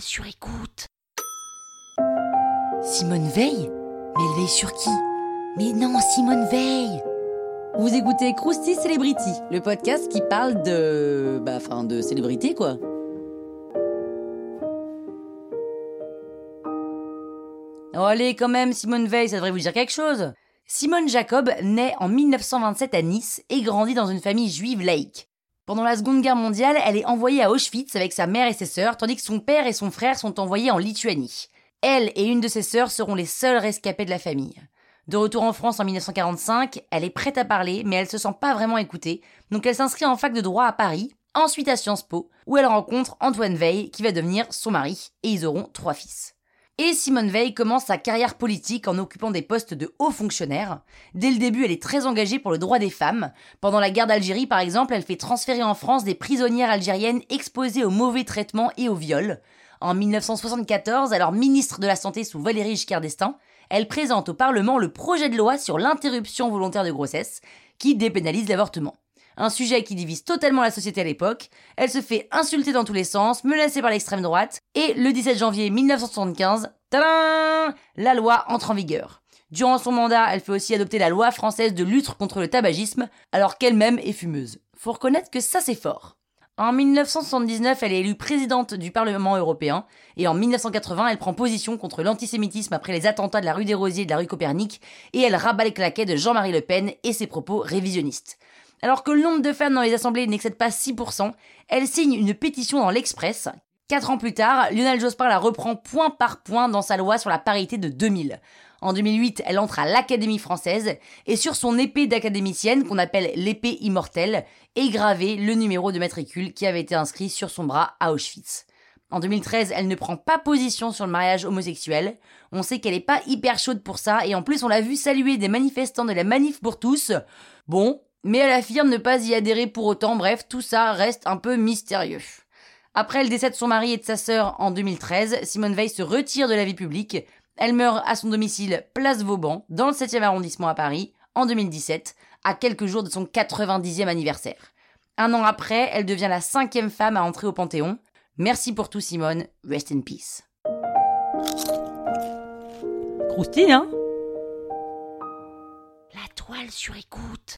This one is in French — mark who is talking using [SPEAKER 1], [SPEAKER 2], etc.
[SPEAKER 1] sur écoute.
[SPEAKER 2] Simone Veil Mais elle veille sur qui? Mais non, Simone Veil Vous écoutez Krusty Celebrity, le podcast qui parle de. Bah, enfin, de célébrité quoi. Oh, allez, quand même, Simone Veil, ça devrait vous dire quelque chose. Simone Jacob naît en 1927 à Nice et grandit dans une famille juive laïque. Pendant la Seconde Guerre mondiale, elle est envoyée à Auschwitz avec sa mère et ses sœurs, tandis que son père et son frère sont envoyés en Lituanie. Elle et une de ses sœurs seront les seules rescapées de la famille. De retour en France en 1945, elle est prête à parler, mais elle se sent pas vraiment écoutée, donc elle s'inscrit en fac de droit à Paris, ensuite à Sciences Po, où elle rencontre Antoine Veil, qui va devenir son mari, et ils auront trois fils. Et Simone Veil commence sa carrière politique en occupant des postes de hauts fonctionnaires. Dès le début, elle est très engagée pour le droit des femmes. Pendant la guerre d'Algérie, par exemple, elle fait transférer en France des prisonnières algériennes exposées au mauvais traitement et au viol. En 1974, alors ministre de la Santé sous Valéry Giscard d'Estaing, elle présente au Parlement le projet de loi sur l'interruption volontaire de grossesse, qui dépénalise l'avortement un sujet qui divise totalement la société à l'époque. Elle se fait insulter dans tous les sens, menacée par l'extrême droite, et le 17 janvier 1975, tadam, la loi entre en vigueur. Durant son mandat, elle fait aussi adopter la loi française de lutte contre le tabagisme, alors qu'elle-même est fumeuse. Faut reconnaître que ça c'est fort. En 1979, elle est élue présidente du Parlement européen, et en 1980, elle prend position contre l'antisémitisme après les attentats de la rue des Rosiers et de la rue Copernic, et elle rabat les claquets de Jean-Marie Le Pen et ses propos révisionnistes. Alors que le nombre de femmes dans les assemblées n'excède pas 6%, elle signe une pétition dans l'Express. Quatre ans plus tard, Lionel Jospin la reprend point par point dans sa loi sur la parité de 2000. En 2008, elle entre à l'Académie française et sur son épée d'académicienne, qu'on appelle l'épée immortelle, est gravé le numéro de matricule qui avait été inscrit sur son bras à Auschwitz. En 2013, elle ne prend pas position sur le mariage homosexuel. On sait qu'elle est pas hyper chaude pour ça et en plus on l'a vu saluer des manifestants de la Manif pour tous. Bon, mais elle affirme ne pas y adhérer pour autant, bref, tout ça reste un peu mystérieux. Après le décès de son mari et de sa sœur en 2013, Simone Veil se retire de la vie publique. Elle meurt à son domicile Place Vauban, dans le 7e arrondissement à Paris, en 2017, à quelques jours de son 90e anniversaire. Un an après, elle devient la cinquième femme à entrer au Panthéon. Merci pour tout Simone, rest in peace. Croustille, hein?
[SPEAKER 1] La toile sur écoute.